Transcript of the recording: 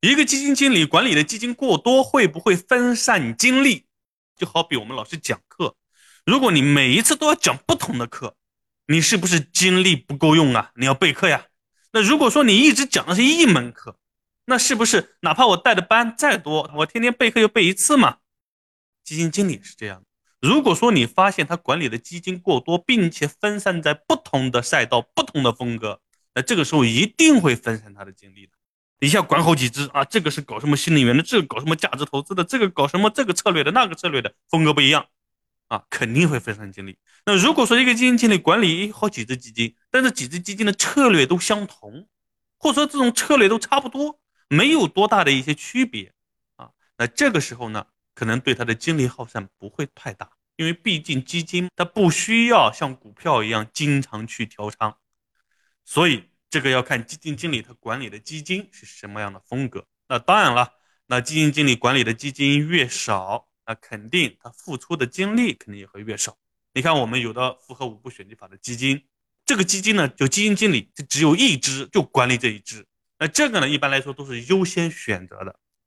一个基金经理管理的基金过多，会不会分散精力？就好比我们老师讲课，如果你每一次都要讲不同的课，你是不是精力不够用啊？你要备课呀。那如果说你一直讲的是一门课，那是不是哪怕我带的班再多，我天天备课就备一次嘛？基金经理是这样。如果说你发现他管理的基金过多，并且分散在不同的赛道、不同的风格，那这个时候一定会分散他的精力的。一下管好几只啊，这个是搞什么新能源的，这个搞什么价值投资的，这个搞什么这个策略的，那个策略的，风格不一样，啊，肯定会分散精力。那如果说一个基金经理管理好几只基金，但是几只基金的策略都相同，或者说这种策略都差不多，没有多大的一些区别，啊，那这个时候呢，可能对他的精力耗散不会太大，因为毕竟基金它不需要像股票一样经常去调仓，所以。这个要看基金经理他管理的基金是什么样的风格。那当然了，那基金经理管理的基金越少，那肯定他付出的精力肯定也会越少。你看，我们有的符合五步选基法的基金，这个基金呢，就基金经理就只有一只，就管理这一只。那这个呢，一般来说都是优先选择的。